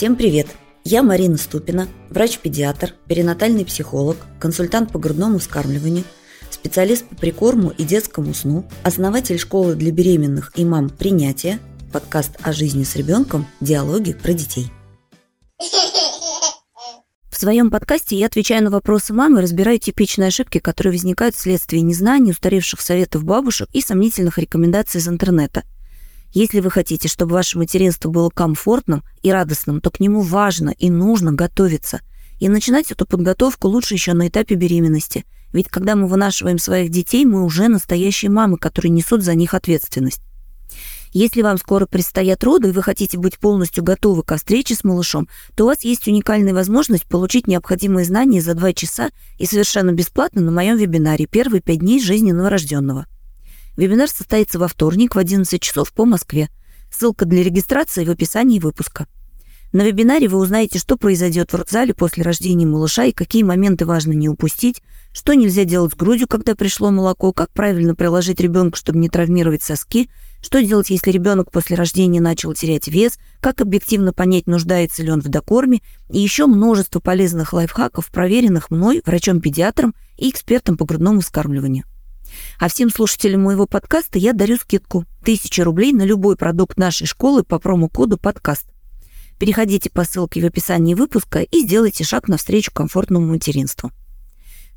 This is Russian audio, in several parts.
Всем привет! Я Марина Ступина, врач-педиатр, перинатальный психолог, консультант по грудному вскармливанию, специалист по прикорму и детскому сну, основатель школы для беременных и мам «Принятие», подкаст о жизни с ребенком «Диалоги про детей». В своем подкасте я отвечаю на вопросы мамы разбираю типичные ошибки, которые возникают вследствие незнания, устаревших советов бабушек и сомнительных рекомендаций из интернета – если вы хотите, чтобы ваше материнство было комфортным и радостным, то к нему важно и нужно готовиться. И начинать эту подготовку лучше еще на этапе беременности. Ведь когда мы вынашиваем своих детей, мы уже настоящие мамы, которые несут за них ответственность. Если вам скоро предстоят роды, и вы хотите быть полностью готовы к встрече с малышом, то у вас есть уникальная возможность получить необходимые знания за два часа и совершенно бесплатно на моем вебинаре «Первые пять дней жизни новорожденного». Вебинар состоится во вторник в 11 часов по Москве. Ссылка для регистрации в описании выпуска. На вебинаре вы узнаете, что произойдет в родзале после рождения малыша и какие моменты важно не упустить, что нельзя делать с грудью, когда пришло молоко, как правильно приложить ребенка, чтобы не травмировать соски, что делать, если ребенок после рождения начал терять вес, как объективно понять, нуждается ли он в докорме, и еще множество полезных лайфхаков, проверенных мной, врачом-педиатром и экспертом по грудному вскармливанию. А всем слушателям моего подкаста я дарю скидку 1000 рублей на любой продукт нашей школы по промокоду «Подкаст». Переходите по ссылке в описании выпуска и сделайте шаг навстречу комфортному материнству.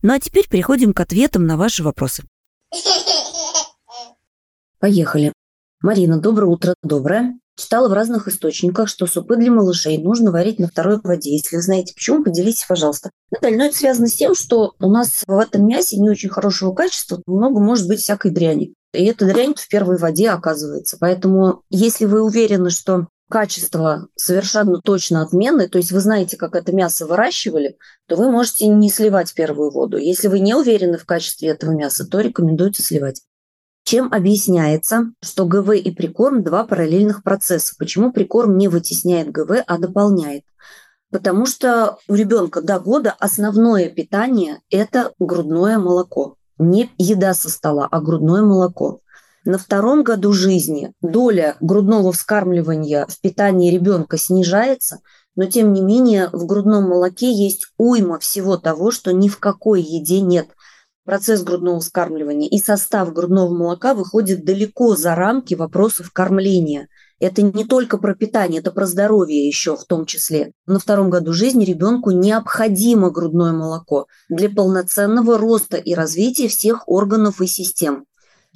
Ну а теперь переходим к ответам на ваши вопросы. Поехали. Марина, доброе утро. Доброе. Читала в разных источниках, что супы для малышей нужно варить на второй воде. Если вы знаете почему, поделитесь, пожалуйста. Наталья, ну это связано с тем, что у нас в этом мясе не очень хорошего качества, много может быть всякой дряни. И эта дрянь в первой воде оказывается. Поэтому, если вы уверены, что качество совершенно точно отменное, то есть вы знаете, как это мясо выращивали, то вы можете не сливать первую воду. Если вы не уверены в качестве этого мяса, то рекомендуется сливать. Чем объясняется, что ГВ и прикорм – два параллельных процесса? Почему прикорм не вытесняет ГВ, а дополняет? Потому что у ребенка до года основное питание – это грудное молоко. Не еда со стола, а грудное молоко. На втором году жизни доля грудного вскармливания в питании ребенка снижается, но тем не менее в грудном молоке есть уйма всего того, что ни в какой еде нет – процесс грудного вскармливания и состав грудного молока выходит далеко за рамки вопросов кормления. Это не только про питание, это про здоровье еще в том числе. На втором году жизни ребенку необходимо грудное молоко для полноценного роста и развития всех органов и систем.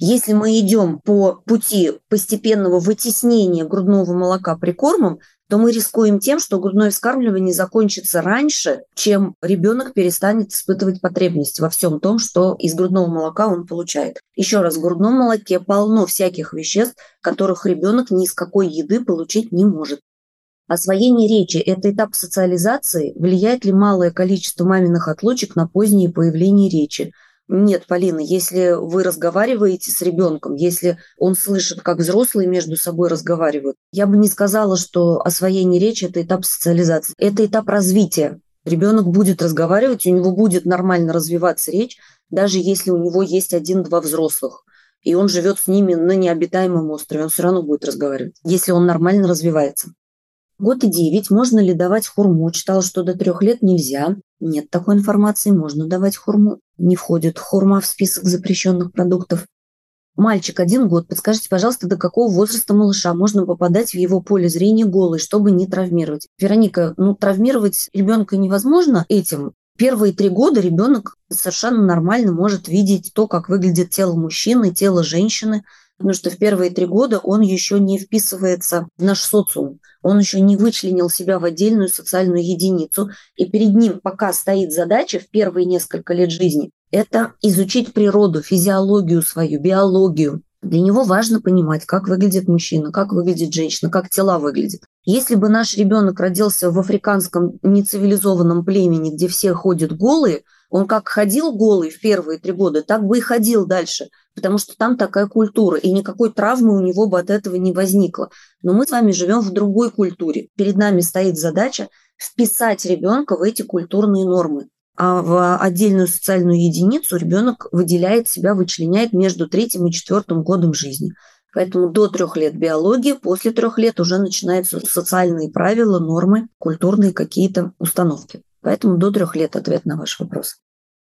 Если мы идем по пути постепенного вытеснения грудного молока прикормом, то мы рискуем тем, что грудное вскармливание закончится раньше, чем ребенок перестанет испытывать потребность во всем том, что из грудного молока он получает. Еще раз, в грудном молоке полно всяких веществ, которых ребенок ни из какой еды получить не может. Освоение речи – это этап социализации. Влияет ли малое количество маминых отлучек на позднее появление речи? Нет, Полина, если вы разговариваете с ребенком, если он слышит, как взрослые между собой разговаривают, я бы не сказала, что освоение речи – это этап социализации. Это этап развития. Ребенок будет разговаривать, у него будет нормально развиваться речь, даже если у него есть один-два взрослых. И он живет с ними на необитаемом острове, он все равно будет разговаривать, если он нормально развивается. Год и девять. Можно ли давать хурму? Читала, что до трех лет нельзя. Нет такой информации. Можно давать хурму. Не входит хурма в список запрещенных продуктов. Мальчик один год. Подскажите, пожалуйста, до какого возраста малыша можно попадать в его поле зрения голый, чтобы не травмировать? Вероника, ну травмировать ребенка невозможно этим. Первые три года ребенок совершенно нормально может видеть то, как выглядит тело мужчины, тело женщины, потому что в первые три года он еще не вписывается в наш социум он еще не вычленил себя в отдельную социальную единицу, и перед ним пока стоит задача в первые несколько лет жизни – это изучить природу, физиологию свою, биологию. Для него важно понимать, как выглядит мужчина, как выглядит женщина, как тела выглядят. Если бы наш ребенок родился в африканском нецивилизованном племени, где все ходят голые, он как ходил голый в первые три года, так бы и ходил дальше потому что там такая культура, и никакой травмы у него бы от этого не возникло. Но мы с вами живем в другой культуре. Перед нами стоит задача вписать ребенка в эти культурные нормы. А в отдельную социальную единицу ребенок выделяет себя, вычленяет между третьим и четвертым годом жизни. Поэтому до трех лет биология, после трех лет уже начинаются социальные правила, нормы, культурные какие-то установки. Поэтому до трех лет ответ на ваш вопрос.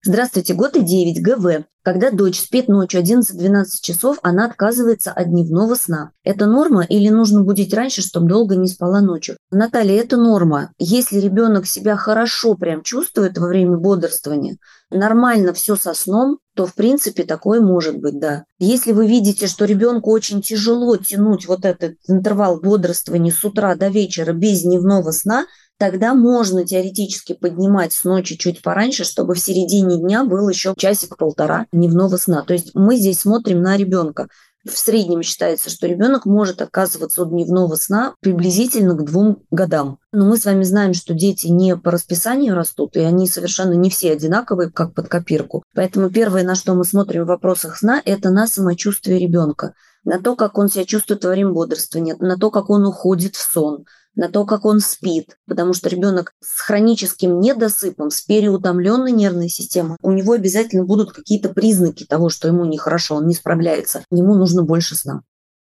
Здравствуйте, год и 9, ГВ. Когда дочь спит ночью 11-12 часов, она отказывается от дневного сна. Это норма или нужно будить раньше, чтобы долго не спала ночью? Наталья, это норма. Если ребенок себя хорошо прям чувствует во время бодрствования, нормально все со сном, то в принципе такое может быть, да. Если вы видите, что ребенку очень тяжело тянуть вот этот интервал бодрствования с утра до вечера без дневного сна – тогда можно теоретически поднимать с ночи чуть пораньше, чтобы в середине дня был еще часик-полтора дневного сна. То есть мы здесь смотрим на ребенка. В среднем считается, что ребенок может отказываться от дневного сна приблизительно к двум годам. Но мы с вами знаем, что дети не по расписанию растут, и они совершенно не все одинаковые, как под копирку. Поэтому первое, на что мы смотрим в вопросах сна, это на самочувствие ребенка, на то, как он себя чувствует во время бодрствования, на то, как он уходит в сон, на то, как он спит, потому что ребенок с хроническим недосыпом, с переутомленной нервной системой, у него обязательно будут какие-то признаки того, что ему нехорошо, он не справляется, ему нужно больше сна.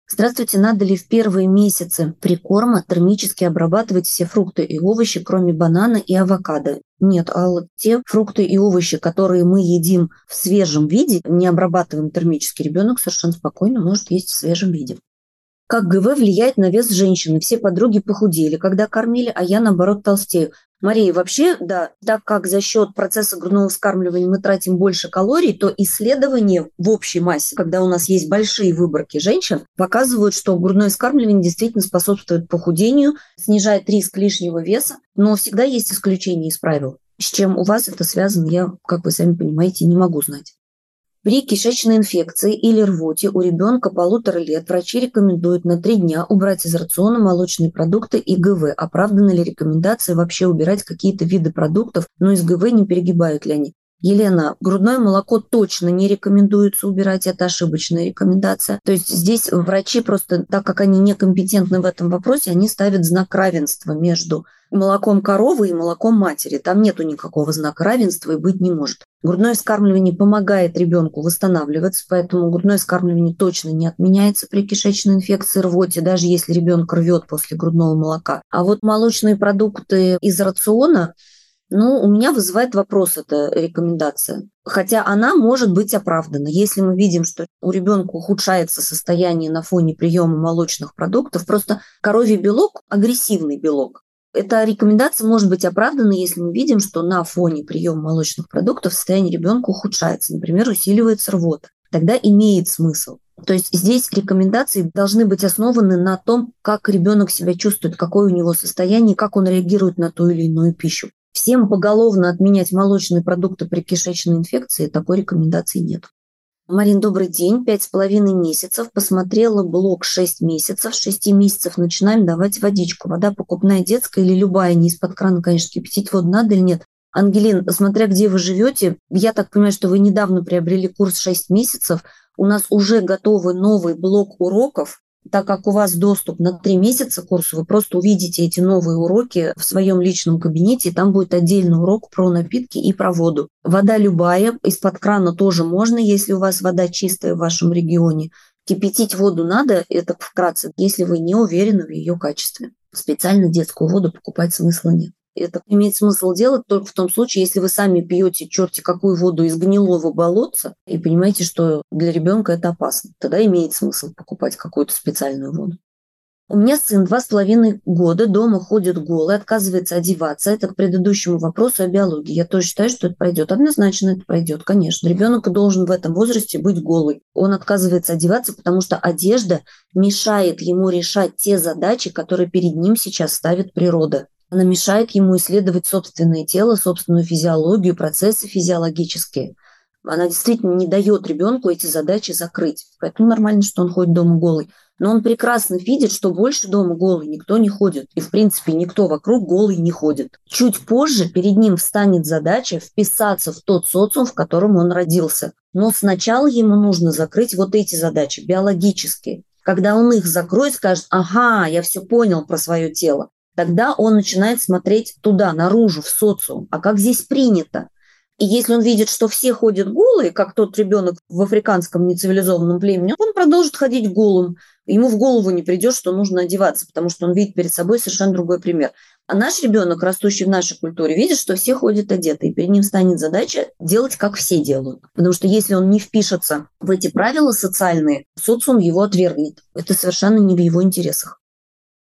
Здравствуйте, надо ли в первые месяцы прикорма термически обрабатывать все фрукты и овощи, кроме банана и авокадо? Нет, а вот те фрукты и овощи, которые мы едим в свежем виде, не обрабатываем термически, ребенок совершенно спокойно может есть в свежем виде. Как ГВ влияет на вес женщины? Все подруги похудели, когда кормили, а я, наоборот, толстею. Мария, вообще, да, так как за счет процесса грудного вскармливания мы тратим больше калорий, то исследования в общей массе, когда у нас есть большие выборки женщин, показывают, что грудное вскармливание действительно способствует похудению, снижает риск лишнего веса, но всегда есть исключения из правил. С чем у вас это связано, я, как вы сами понимаете, не могу знать. При кишечной инфекции или рвоте у ребенка полутора лет врачи рекомендуют на три дня убрать из рациона молочные продукты и ГВ. Оправданы ли рекомендации вообще убирать какие-то виды продуктов, но из ГВ не перегибают ли они? Елена, грудное молоко точно не рекомендуется убирать, это ошибочная рекомендация. То есть здесь врачи просто, так как они некомпетентны в этом вопросе, они ставят знак равенства между молоком коровы и молоком матери. Там нету никакого знака равенства и быть не может. Грудное вскармливание помогает ребенку восстанавливаться, поэтому грудное вскармливание точно не отменяется при кишечной инфекции, рвоте, даже если ребенок рвет после грудного молока. А вот молочные продукты из рациона ну, у меня вызывает вопрос эта рекомендация. Хотя она может быть оправдана. Если мы видим, что у ребенка ухудшается состояние на фоне приема молочных продуктов, просто коровий белок – агрессивный белок. Эта рекомендация может быть оправдана, если мы видим, что на фоне приема молочных продуктов состояние ребенка ухудшается, например, усиливается рвота. Тогда имеет смысл. То есть здесь рекомендации должны быть основаны на том, как ребенок себя чувствует, какое у него состояние, как он реагирует на ту или иную пищу. Всем поголовно отменять молочные продукты при кишечной инфекции такой рекомендации нет. Марин, добрый день. Пять с половиной месяцев. Посмотрела блок шесть месяцев. С шести месяцев начинаем давать водичку. Вода покупная детская или любая, не из-под крана, конечно, кипятить воду надо или нет. Ангелин, смотря где вы живете, я так понимаю, что вы недавно приобрели курс 6 месяцев. У нас уже готовый новый блок уроков так как у вас доступ на три месяца курса, вы просто увидите эти новые уроки в своем личном кабинете, там будет отдельный урок про напитки и про воду. Вода любая, из-под крана тоже можно, если у вас вода чистая в вашем регионе. Кипятить воду надо, это вкратце, если вы не уверены в ее качестве. Специально детскую воду покупать смысла нет. Это имеет смысл делать только в том случае, если вы сами пьете черти какую воду из гнилого болотца и понимаете, что для ребенка это опасно. Тогда имеет смысл покупать какую-то специальную воду. У меня сын два с половиной года дома ходит голый, отказывается одеваться. Это к предыдущему вопросу о биологии. Я тоже считаю, что это пройдет. Однозначно это пройдет, конечно. Ребенок должен в этом возрасте быть голый. Он отказывается одеваться, потому что одежда мешает ему решать те задачи, которые перед ним сейчас ставит природа. Она мешает ему исследовать собственное тело, собственную физиологию, процессы физиологические. Она действительно не дает ребенку эти задачи закрыть. Поэтому нормально, что он ходит дома голый. Но он прекрасно видит, что больше дома голый никто не ходит. И, в принципе, никто вокруг голый не ходит. Чуть позже перед ним встанет задача вписаться в тот социум, в котором он родился. Но сначала ему нужно закрыть вот эти задачи, биологические. Когда он их закроет, скажет, ага, я все понял про свое тело тогда он начинает смотреть туда, наружу, в социум. А как здесь принято? И если он видит, что все ходят голые, как тот ребенок в африканском нецивилизованном племени, он продолжит ходить голым. Ему в голову не придет, что нужно одеваться, потому что он видит перед собой совершенно другой пример. А наш ребенок, растущий в нашей культуре, видит, что все ходят одеты, и перед ним станет задача делать, как все делают. Потому что если он не впишется в эти правила социальные, социум его отвергнет. Это совершенно не в его интересах.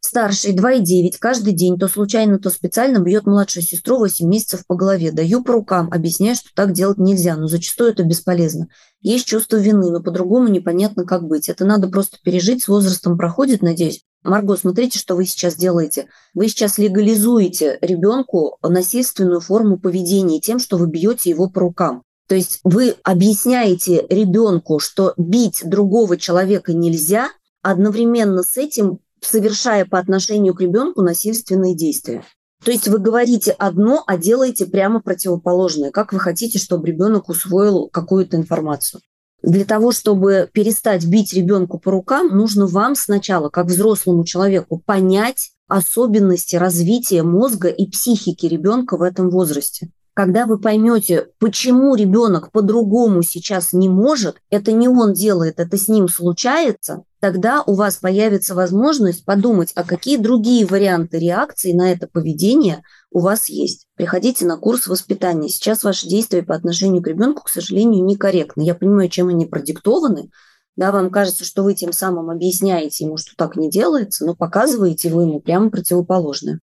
Старший 2,9 каждый день то случайно, то специально бьет младшую сестру 8 месяцев по голове. Даю по рукам, объясняю, что так делать нельзя, но зачастую это бесполезно. Есть чувство вины, но по-другому непонятно, как быть. Это надо просто пережить, с возрастом проходит, надеюсь. Марго, смотрите, что вы сейчас делаете. Вы сейчас легализуете ребенку насильственную форму поведения тем, что вы бьете его по рукам. То есть вы объясняете ребенку, что бить другого человека нельзя, одновременно с этим совершая по отношению к ребенку насильственные действия. То есть вы говорите одно, а делаете прямо противоположное. Как вы хотите, чтобы ребенок усвоил какую-то информацию? Для того, чтобы перестать бить ребенку по рукам, нужно вам сначала, как взрослому человеку, понять особенности развития мозга и психики ребенка в этом возрасте. Когда вы поймете, почему ребенок по-другому сейчас не может, это не он делает, это с ним случается, тогда у вас появится возможность подумать, а какие другие варианты реакции на это поведение у вас есть. Приходите на курс воспитания. Сейчас ваши действия по отношению к ребенку, к сожалению, некорректны. Я понимаю, чем они продиктованы. Да, вам кажется, что вы тем самым объясняете ему, что так не делается, но показываете вы ему прямо противоположное.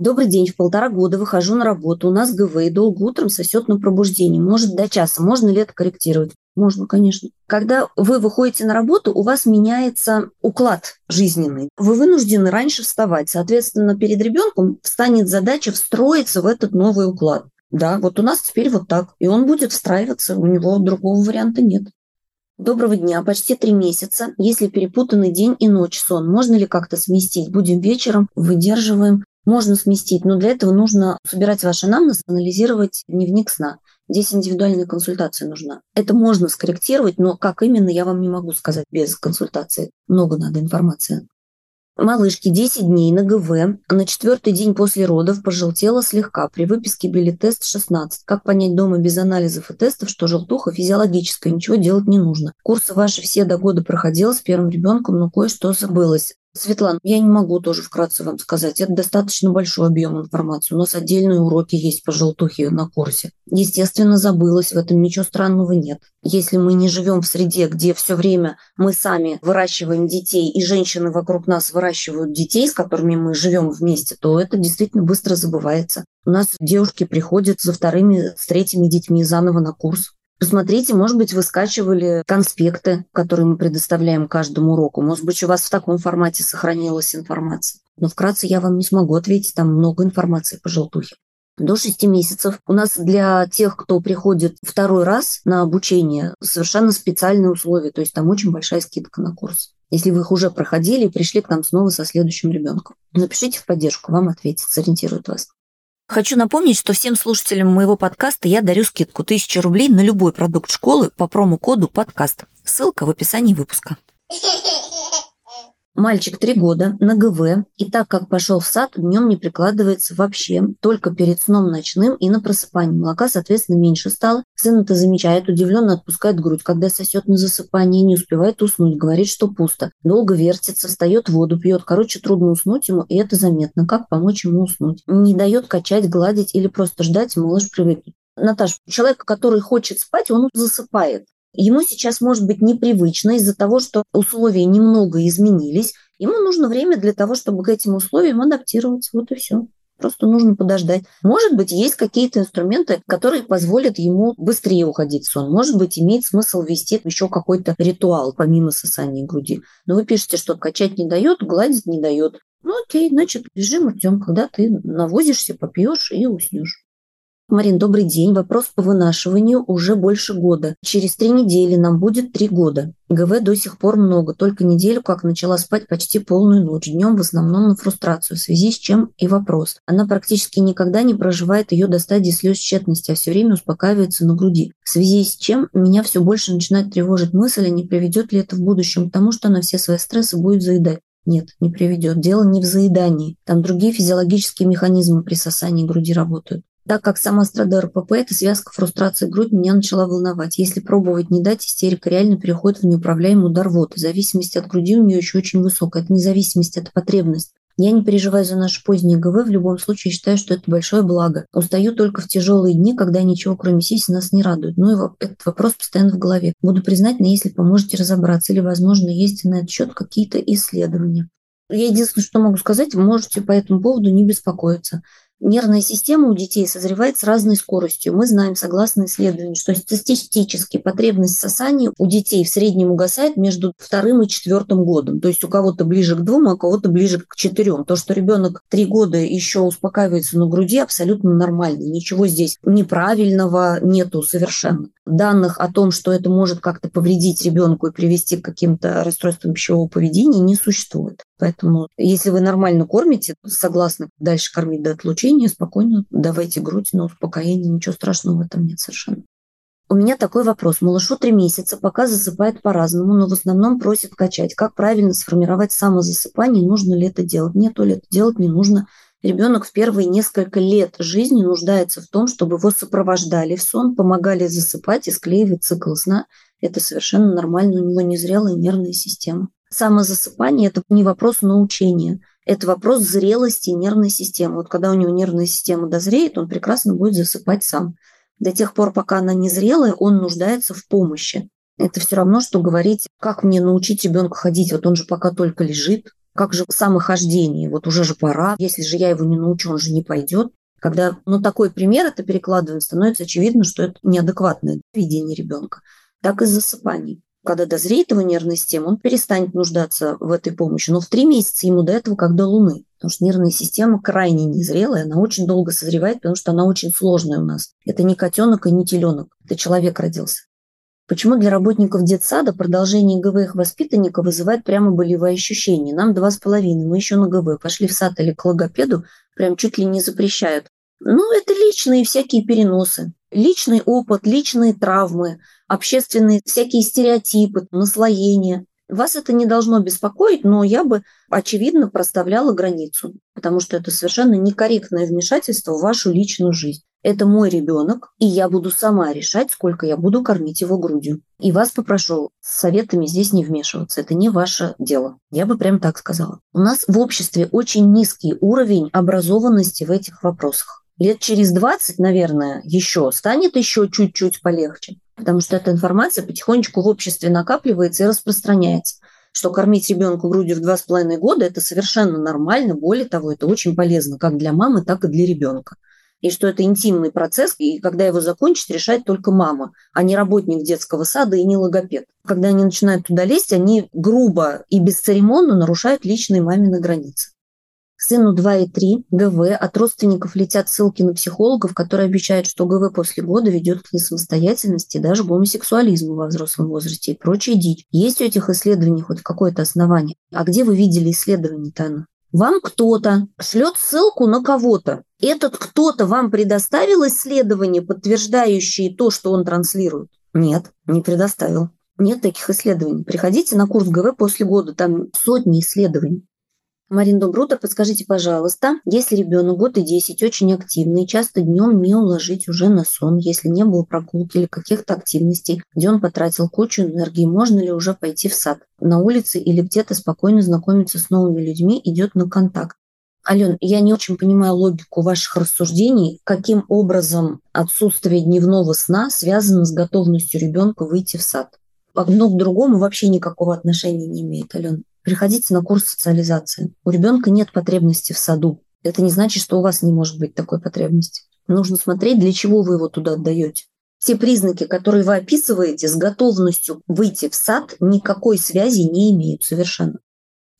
Добрый день, в полтора года выхожу на работу, у нас ГВ, и долго утром сосет на пробуждение. Может, до часа. Можно ли это корректировать? Можно, конечно. Когда вы выходите на работу, у вас меняется уклад жизненный. Вы вынуждены раньше вставать. Соответственно, перед ребенком встанет задача встроиться в этот новый уклад. Да, вот у нас теперь вот так. И он будет встраиваться, у него другого варианта нет. Доброго дня. Почти три месяца. Если перепутанный день и ночь сон, можно ли как-то сместить? Будем вечером, выдерживаем можно сместить, но для этого нужно собирать ваш анамнез, анализировать дневник сна. Здесь индивидуальная консультация нужна. Это можно скорректировать, но как именно, я вам не могу сказать без консультации. Много надо информации. Малышке 10 дней на ГВ. На четвертый день после родов пожелтела слегка. При выписке билетест 16. Как понять дома без анализов и тестов, что желтуха физиологическая, ничего делать не нужно. Курсы ваши все до года проходила с первым ребенком, но кое-что забылось. Светлана, я не могу тоже вкратце вам сказать. Это достаточно большой объем информации. У нас отдельные уроки есть по желтухе на курсе. Естественно, забылось, в этом ничего странного нет. Если мы не живем в среде, где все время мы сами выращиваем детей, и женщины вокруг нас выращивают детей, с которыми мы живем вместе, то это действительно быстро забывается. У нас девушки приходят со вторыми, с третьими детьми заново на курс. Посмотрите, может быть, вы скачивали конспекты, которые мы предоставляем каждому уроку. Может быть, у вас в таком формате сохранилась информация. Но вкратце я вам не смогу ответить, там много информации по желтухе. До 6 месяцев у нас для тех, кто приходит второй раз на обучение, совершенно специальные условия, то есть там очень большая скидка на курс. Если вы их уже проходили и пришли к нам снова со следующим ребенком. Напишите в поддержку, вам ответят, сориентируют вас. Хочу напомнить, что всем слушателям моего подкаста я дарю скидку 1000 рублей на любой продукт школы по промокоду «Подкаст». Ссылка в описании выпуска. Мальчик три года, на ГВ, и так как пошел в сад, днем не прикладывается вообще, только перед сном ночным и на просыпании. Молока, соответственно, меньше стало. Сын это замечает, удивленно отпускает грудь, когда сосет на засыпание, не успевает уснуть, говорит, что пусто. Долго вертится, встает, воду пьет. Короче, трудно уснуть ему, и это заметно. Как помочь ему уснуть? Не дает качать, гладить или просто ждать, малыш привыкнет. Наташа, человек, который хочет спать, он засыпает. Ему сейчас может быть непривычно из-за того, что условия немного изменились. Ему нужно время для того, чтобы к этим условиям адаптироваться. Вот и все. Просто нужно подождать. Может быть, есть какие-то инструменты, которые позволят ему быстрее уходить в сон. Может быть, имеет смысл ввести еще какой-то ритуал, помимо сосания груди. Но вы пишете, что качать не дает, гладить не дает. Ну окей, значит, режим ждем, когда ты навозишься, попьешь и уснешь. Марин, добрый день. Вопрос по вынашиванию уже больше года. Через три недели нам будет три года. ГВ до сих пор много. Только неделю как начала спать почти полную ночь. Днем в основном на фрустрацию, в связи с чем и вопрос. Она практически никогда не проживает ее до стадии слез тщетности, а все время успокаивается на груди. В связи с чем меня все больше начинает тревожить мысль, а не приведет ли это в будущем к тому, что она все свои стрессы будет заедать. Нет, не приведет. Дело не в заедании. Там другие физиологические механизмы при сосании груди работают. Так как сама страдаю РПП, эта связка фрустрации грудь меня начала волновать. Если пробовать не дать, истерика реально переходит в неуправляемый удар рвоты. Зависимость от груди у нее еще очень высокая. Это независимость, это потребность. Я не переживаю за наши поздние ГВ, в любом случае считаю, что это большое благо. Устаю только в тяжелые дни, когда ничего кроме сиси нас не радует. Ну и этот вопрос постоянно в голове. Буду признательна, если поможете разобраться, или, возможно, есть на этот счет какие-то исследования. Я единственное, что могу сказать, можете по этому поводу не беспокоиться. Нервная система у детей созревает с разной скоростью. Мы знаем, согласно исследованию, что статистически потребность в сосании у детей в среднем угасает между вторым и четвертым годом. То есть у кого-то ближе к двум, а у кого-то ближе к четырем. То, что ребенок три года еще успокаивается на груди, абсолютно нормально. Ничего здесь неправильного нету совершенно. Данных о том, что это может как-то повредить ребенку и привести к каким-то расстройствам пищевого поведения, не существует. Поэтому, если вы нормально кормите, согласны дальше кормить до отлучения, спокойно давайте грудь на успокоение, ничего страшного в этом нет совершенно. У меня такой вопрос. Малышу три месяца, пока засыпает по-разному, но в основном просит качать. Как правильно сформировать самозасыпание? Нужно ли это делать? Нет, то ли это делать не нужно. Ребенок в первые несколько лет жизни нуждается в том, чтобы его сопровождали в сон, помогали засыпать и склеивать цикл сна. Это совершенно нормально, у него незрелая нервная система. Самозасыпание – это не вопрос научения, это вопрос зрелости нервной системы. Вот когда у него нервная система дозреет, он прекрасно будет засыпать сам. До тех пор, пока она не зрелая, он нуждается в помощи. Это все равно, что говорить, как мне научить ребенка ходить, вот он же пока только лежит, как же самохождение, вот уже же пора, если же я его не научу, он же не пойдет. Когда ну, такой пример это перекладывает, становится очевидно, что это неадекватное поведение ребенка. Так и с засыпанием когда дозреет его нервная система, он перестанет нуждаться в этой помощи. Но в три месяца ему до этого как до Луны. Потому что нервная система крайне незрелая, она очень долго созревает, потому что она очень сложная у нас. Это не котенок и не теленок, это человек родился. Почему для работников детсада продолжение ГВ их воспитанника вызывает прямо болевые ощущения? Нам два с половиной, мы еще на ГВ. Пошли в сад или к логопеду, прям чуть ли не запрещают. Ну, это личные всякие переносы. Личный опыт, личные травмы, общественные всякие стереотипы, наслоения. Вас это не должно беспокоить, но я бы, очевидно, проставляла границу, потому что это совершенно некорректное вмешательство в вашу личную жизнь. Это мой ребенок, и я буду сама решать, сколько я буду кормить его грудью. И вас попрошу с советами здесь не вмешиваться. Это не ваше дело. Я бы прям так сказала. У нас в обществе очень низкий уровень образованности в этих вопросах лет через 20, наверное, еще станет еще чуть-чуть полегче, потому что эта информация потихонечку в обществе накапливается и распространяется что кормить ребенка грудью в два с половиной года – это совершенно нормально. Более того, это очень полезно как для мамы, так и для ребенка. И что это интимный процесс, и когда его закончит, решает только мама, а не работник детского сада и не логопед. Когда они начинают туда лезть, они грубо и бесцеремонно нарушают личные мамины границы. Сыну 2 и 3 ГВ от родственников летят ссылки на психологов, которые обещают, что ГВ после года ведет к несамостоятельности даже гомосексуализму во взрослом возрасте и прочее дичь. Есть у этих исследований хоть какое-то основание? А где вы видели исследования, Тана? Вам кто-то шлет ссылку на кого-то. Этот кто-то вам предоставил исследования, подтверждающие то, что он транслирует? Нет, не предоставил. Нет таких исследований. Приходите на курс ГВ после года, там сотни исследований. Марин, доброе утро. Подскажите, пожалуйста, если ребенок год и 10 очень активный, часто днем не уложить уже на сон, если не было прогулки или каких-то активностей, где он потратил кучу энергии, можно ли уже пойти в сад, на улице или где-то спокойно знакомиться с новыми людьми, идет на контакт? Ален, я не очень понимаю логику ваших рассуждений, каким образом отсутствие дневного сна связано с готовностью ребенка выйти в сад. Одно к другому вообще никакого отношения не имеет, Ален. Приходите на курс социализации. У ребенка нет потребности в саду. Это не значит, что у вас не может быть такой потребности. Нужно смотреть, для чего вы его туда отдаете. Все признаки, которые вы описываете с готовностью выйти в сад, никакой связи не имеют совершенно.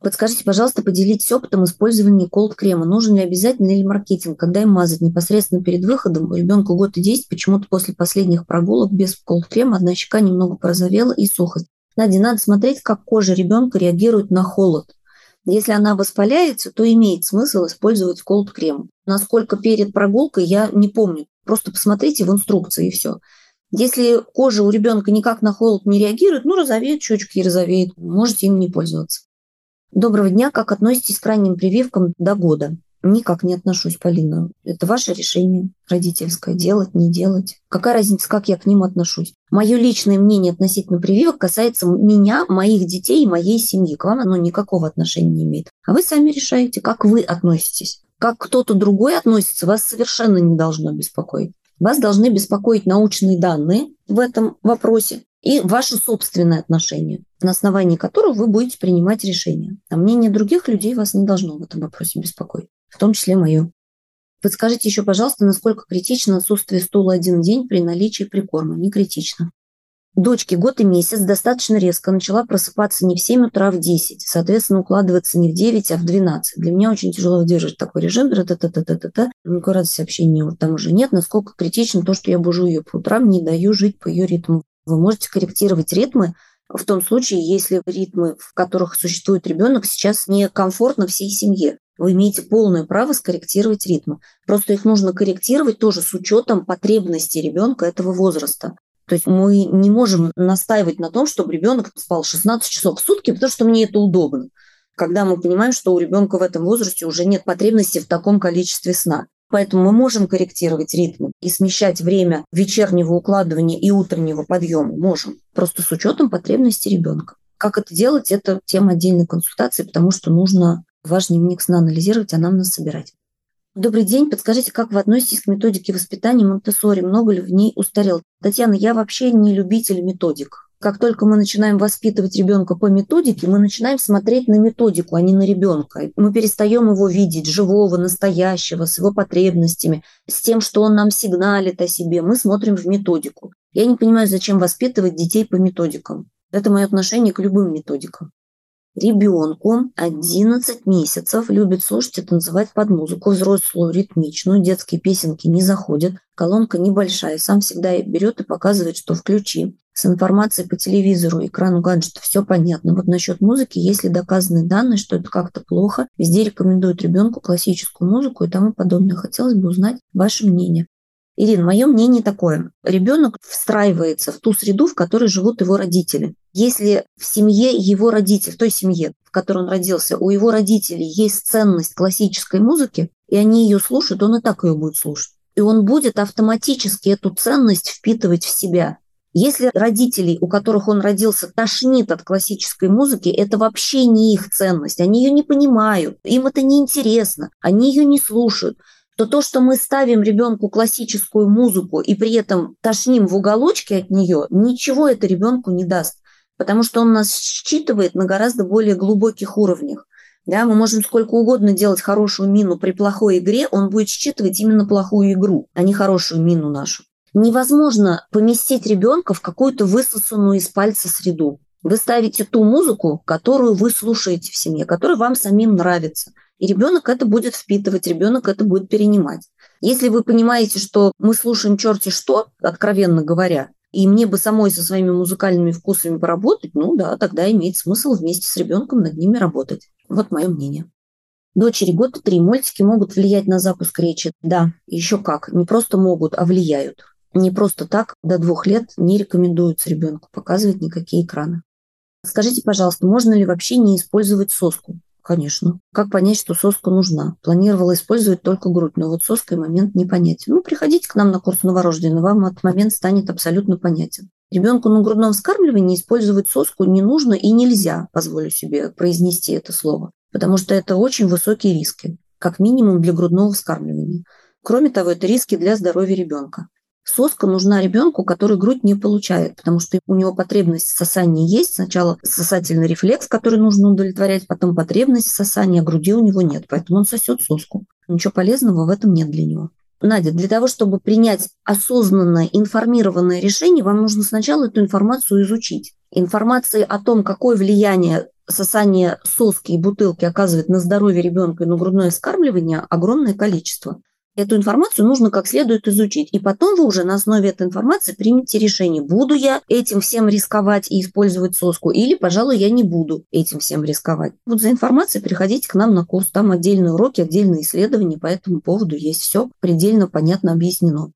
Подскажите, пожалуйста, поделитесь опытом использования колд-крема. Нужен ли обязательно или маркетинг? Когда им мазать непосредственно перед выходом? У ребенка год и 10, почему-то после последних прогулок без колд-крема одна щека немного порозовела и сухость. Надя, надо смотреть, как кожа ребенка реагирует на холод. Если она воспаляется, то имеет смысл использовать колд-крем. Насколько перед прогулкой, я не помню. Просто посмотрите в инструкции и все. Если кожа у ребенка никак на холод не реагирует, ну, розовеют щечки и розовеют, можете им не пользоваться. Доброго дня. Как относитесь к ранним прививкам до года? Никак не отношусь, Полина. Это ваше решение родительское. Делать, не делать. Какая разница, как я к ним отношусь? Мое личное мнение относительно прививок касается меня, моих детей и моей семьи. К вам оно никакого отношения не имеет. А вы сами решаете, как вы относитесь. Как кто-то другой относится, вас совершенно не должно беспокоить. Вас должны беспокоить научные данные в этом вопросе и ваши собственные отношения, на основании которых вы будете принимать решения. А мнение других людей вас не должно в этом вопросе беспокоить в том числе мою. Подскажите еще, пожалуйста, насколько критично отсутствие стула один день при наличии прикорма? Не критично. Дочке год и месяц достаточно резко начала просыпаться не в 7 утра, а в 10. Соответственно, укладываться не в 9, а в 12. Для меня очень тяжело выдерживать такой режим. Та-та-та-та-та-та. Никакой радости общения там уже нет. Насколько критично то, что я бужу ее по утрам, не даю жить по ее ритму. Вы можете корректировать ритмы в том случае, если ритмы, в которых существует ребенок, сейчас некомфортно всей семье вы имеете полное право скорректировать ритмы. Просто их нужно корректировать тоже с учетом потребностей ребенка этого возраста. То есть мы не можем настаивать на том, чтобы ребенок спал 16 часов в сутки, потому что мне это удобно. Когда мы понимаем, что у ребенка в этом возрасте уже нет потребности в таком количестве сна. Поэтому мы можем корректировать ритмы и смещать время вечернего укладывания и утреннего подъема. Можем. Просто с учетом потребностей ребенка. Как это делать, это тема отдельной консультации, потому что нужно ваш дневник сна анализировать, а нам нас собирать. Добрый день. Подскажите, как вы относитесь к методике воспитания Монтессори? Много ли в ней устарел? Татьяна, я вообще не любитель методик. Как только мы начинаем воспитывать ребенка по методике, мы начинаем смотреть на методику, а не на ребенка. Мы перестаем его видеть живого, настоящего, с его потребностями, с тем, что он нам сигналит о себе. Мы смотрим в методику. Я не понимаю, зачем воспитывать детей по методикам. Это мое отношение к любым методикам. Ребенку 11 месяцев любит слушать и танцевать под музыку, взрослую, ритмичную, детские песенки не заходят, колонка небольшая, сам всегда берет и показывает, что включи. С информацией по телевизору, экрану гаджета все понятно. Вот насчет музыки, если доказаны данные, что это как-то плохо, везде рекомендуют ребенку классическую музыку и тому подобное. Хотелось бы узнать ваше мнение. Ирина, мое мнение такое. Ребенок встраивается в ту среду, в которой живут его родители. Если в семье его родителей, в той семье, в которой он родился, у его родителей есть ценность классической музыки, и они ее слушают, он и так ее будет слушать. И он будет автоматически эту ценность впитывать в себя. Если родителей, у которых он родился, тошнит от классической музыки, это вообще не их ценность. Они ее не понимают, им это не интересно, они ее не слушают то то, что мы ставим ребенку классическую музыку и при этом тошним в уголочке от нее, ничего это ребенку не даст, потому что он нас считывает на гораздо более глубоких уровнях. Да, мы можем сколько угодно делать хорошую мину при плохой игре, он будет считывать именно плохую игру, а не хорошую мину нашу. Невозможно поместить ребенка в какую-то высосанную из пальца среду. Вы ставите ту музыку, которую вы слушаете в семье, которая вам самим нравится – и ребенок это будет впитывать, ребенок это будет перенимать. Если вы понимаете, что мы слушаем черти что, откровенно говоря, и мне бы самой со своими музыкальными вкусами поработать, ну да, тогда имеет смысл вместе с ребенком над ними работать. Вот мое мнение. Дочери год и три мультики могут влиять на запуск речи. Да, еще как. Не просто могут, а влияют. Не просто так до двух лет не рекомендуется ребенку показывать никакие экраны. Скажите, пожалуйста, можно ли вообще не использовать соску? Конечно. Как понять, что соска нужна? Планировала использовать только грудь, но вот соской момент непонятен. Ну, приходите к нам на курс новорожденного, вам этот момент станет абсолютно понятен. Ребенку на грудном вскармливании использовать соску не нужно и нельзя, позволю себе произнести это слово, потому что это очень высокие риски, как минимум для грудного вскармливания. Кроме того, это риски для здоровья ребенка. Соска нужна ребенку, который грудь не получает, потому что у него потребность в сосании есть. Сначала сосательный рефлекс, который нужно удовлетворять, потом потребность в сосании, а груди у него нет, поэтому он сосет соску. Ничего полезного в этом нет для него. Надя, для того, чтобы принять осознанное, информированное решение, вам нужно сначала эту информацию изучить. Информации о том, какое влияние сосание соски и бутылки оказывает на здоровье ребенка и на грудное вскармливание, огромное количество. Эту информацию нужно как следует изучить. И потом вы уже на основе этой информации примете решение, буду я этим всем рисковать и использовать соску, или, пожалуй, я не буду этим всем рисковать. Вот за информацией приходите к нам на курс. Там отдельные уроки, отдельные исследования по этому поводу есть. Все предельно понятно объяснено.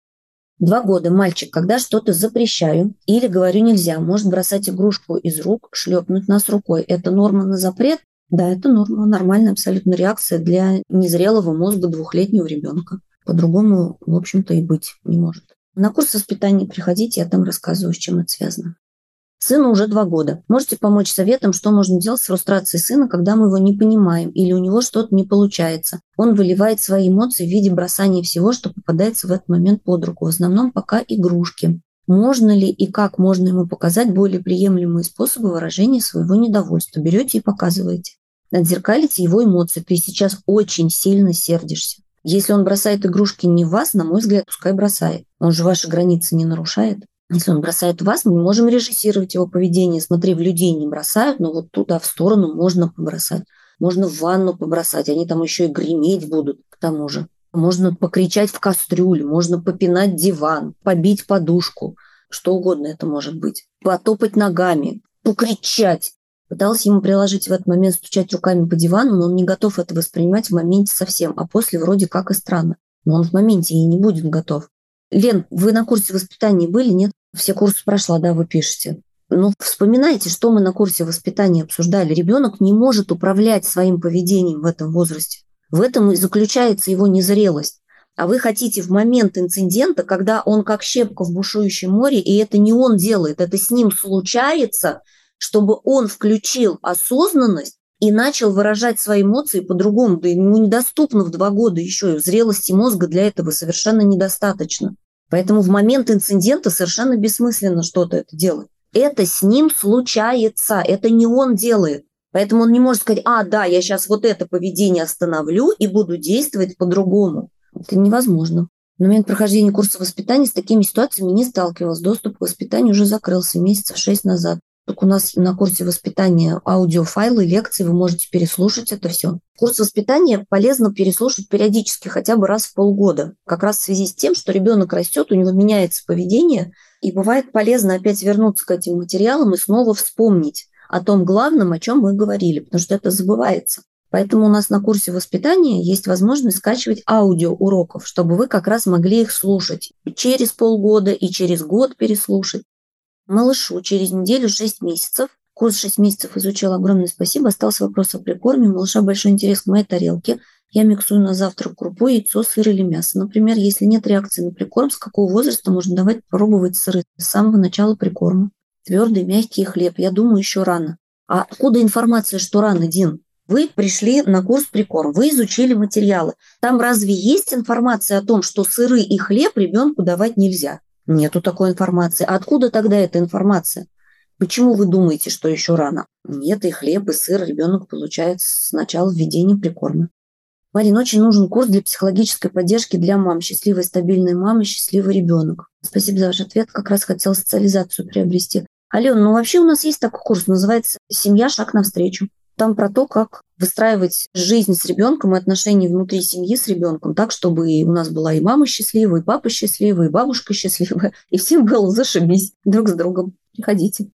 Два года мальчик, когда что-то запрещаю или говорю нельзя, может бросать игрушку из рук, шлепнуть нас рукой. Это норма на запрет? Да, это норма, нормальная абсолютно реакция для незрелого мозга двухлетнего ребенка. По-другому, в общем-то, и быть не может. На курс воспитания приходите, я там рассказываю, с чем это связано. Сыну уже два года. Можете помочь советом, что можно делать с фрустрацией сына, когда мы его не понимаем или у него что-то не получается. Он выливает свои эмоции в виде бросания всего, что попадается в этот момент под руку. В основном пока игрушки. Можно ли и как можно ему показать более приемлемые способы выражения своего недовольства? Берете и показываете. Отзеркалите его эмоции. Ты сейчас очень сильно сердишься. Если он бросает игрушки не в вас, на мой взгляд, пускай бросает. Он же ваши границы не нарушает. Если он бросает вас, мы не можем режиссировать его поведение. Смотри, в людей не бросают, но вот туда, в сторону можно побросать. Можно в ванну побросать. Они там еще и греметь будут к тому же. Можно покричать в кастрюлю, можно попинать диван, побить подушку. Что угодно это может быть. Потопать ногами, покричать. Пыталась ему приложить в этот момент стучать руками по дивану, но он не готов это воспринимать в моменте совсем, а после вроде как и странно. Но он в моменте и не будет готов. Лен, вы на курсе воспитания были, нет? Все курсы прошла, да, вы пишете. Ну, вспоминайте, что мы на курсе воспитания обсуждали. Ребенок не может управлять своим поведением в этом возрасте. В этом и заключается его незрелость. А вы хотите в момент инцидента, когда он как щепка в бушующем море, и это не он делает, это с ним случается, чтобы он включил осознанность и начал выражать свои эмоции по-другому. Да ему недоступно в два года еще, и зрелости мозга для этого совершенно недостаточно. Поэтому в момент инцидента совершенно бессмысленно что-то это делать. Это с ним случается, это не он делает. Поэтому он не может сказать, а, да, я сейчас вот это поведение остановлю и буду действовать по-другому. Это невозможно. На момент прохождения курса воспитания с такими ситуациями не сталкивалась. Доступ к воспитанию уже закрылся месяцев шесть назад. Так у нас на курсе воспитания аудиофайлы, лекции, вы можете переслушать это все. Курс воспитания полезно переслушать периодически, хотя бы раз в полгода. Как раз в связи с тем, что ребенок растет, у него меняется поведение, и бывает полезно опять вернуться к этим материалам и снова вспомнить о том главном, о чем мы говорили, потому что это забывается. Поэтому у нас на курсе воспитания есть возможность скачивать аудио уроков, чтобы вы как раз могли их слушать через полгода и через год переслушать. Малышу через неделю 6 месяцев. Курс 6 месяцев изучил. Огромное спасибо. Остался вопрос о прикорме. Малыша большой интерес к моей тарелке. Я миксую на завтрак крупу, яйцо, сыр или мясо. Например, если нет реакции на прикорм, с какого возраста можно давать пробовать сыры? С самого начала прикорма. Твердый, мягкий хлеб. Я думаю, еще рано. А откуда информация, что рано, Дин? Вы пришли на курс прикорм, вы изучили материалы. Там разве есть информация о том, что сыры и хлеб ребенку давать нельзя? Нету такой информации. Откуда тогда эта информация? Почему вы думаете, что еще рано? Нет, и хлеб, и сыр ребенок получает с начала введения прикорма. Марин, очень нужен курс для психологической поддержки для мам. Счастливой, стабильной мамы, счастливый ребенок. Спасибо за ваш ответ. Как раз хотела социализацию приобрести. Алена, ну вообще у нас есть такой курс, называется «Семья. Шаг навстречу». Там про то, как выстраивать жизнь с ребенком и отношения внутри семьи с ребенком так, чтобы у нас была и мама счастливая, и папа счастливый, и бабушка счастливая, и всем было зашибись друг с другом. Приходите.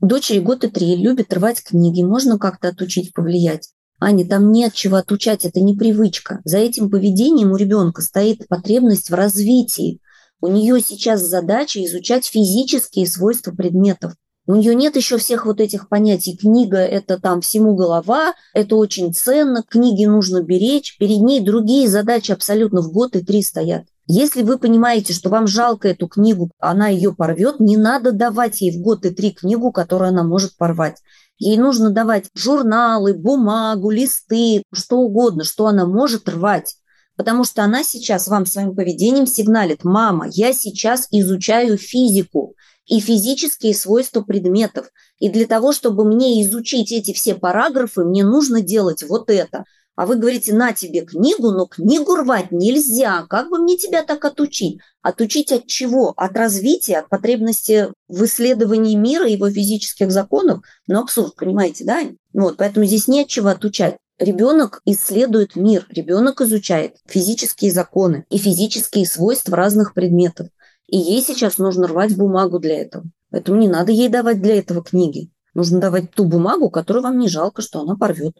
Дочери год и три любят рвать книги. Можно как-то отучить, повлиять? Аня, там нет чего отучать, это не привычка. За этим поведением у ребенка стоит потребность в развитии. У нее сейчас задача изучать физические свойства предметов. У нее нет еще всех вот этих понятий. Книга – это там всему голова, это очень ценно, книги нужно беречь. Перед ней другие задачи абсолютно в год и три стоят. Если вы понимаете, что вам жалко эту книгу, она ее порвет, не надо давать ей в год и три книгу, которую она может порвать. Ей нужно давать журналы, бумагу, листы, что угодно, что она может рвать. Потому что она сейчас вам своим поведением сигналит, мама, я сейчас изучаю физику, и физические свойства предметов. И для того, чтобы мне изучить эти все параграфы, мне нужно делать вот это. А вы говорите, на тебе книгу, но книгу рвать нельзя. Как бы мне тебя так отучить? Отучить от чего? От развития, от потребности в исследовании мира, его физических законов? Ну, абсурд, понимаете, да? Вот, поэтому здесь нет чего отучать. Ребенок исследует мир, ребенок изучает физические законы и физические свойства разных предметов. И ей сейчас нужно рвать бумагу для этого. Поэтому не надо ей давать для этого книги. Нужно давать ту бумагу, которую вам не жалко, что она порвет.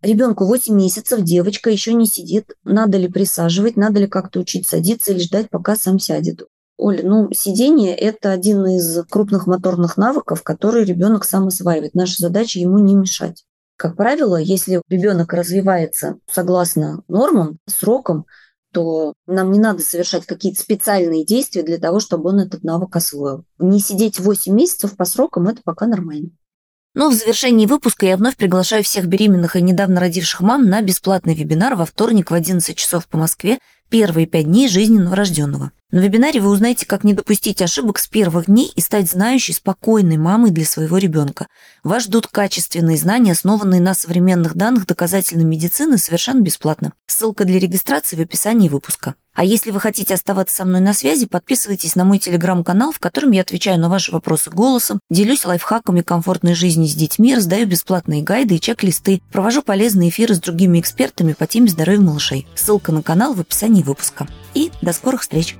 Ребенку 8 месяцев, девочка еще не сидит. Надо ли присаживать, надо ли как-то учить садиться или ждать, пока сам сядет. Оля, ну, сидение – это один из крупных моторных навыков, который ребенок сам осваивает. Наша задача ему не мешать. Как правило, если ребенок развивается согласно нормам, срокам, то нам не надо совершать какие-то специальные действия для того, чтобы он этот навык освоил. Не сидеть 8 месяцев по срокам – это пока нормально. Ну, в завершении выпуска я вновь приглашаю всех беременных и недавно родивших мам на бесплатный вебинар во вторник в 11 часов по Москве «Первые пять дней жизни новорожденного». На вебинаре вы узнаете, как не допустить ошибок с первых дней и стать знающей, спокойной мамой для своего ребенка. Вас ждут качественные знания, основанные на современных данных доказательной медицины, совершенно бесплатно. Ссылка для регистрации в описании выпуска. А если вы хотите оставаться со мной на связи, подписывайтесь на мой телеграм-канал, в котором я отвечаю на ваши вопросы голосом, делюсь лайфхаками комфортной жизни с детьми, раздаю бесплатные гайды и чек-листы, провожу полезные эфиры с другими экспертами по теме здоровья малышей. Ссылка на канал в описании выпуска. И до скорых встреч!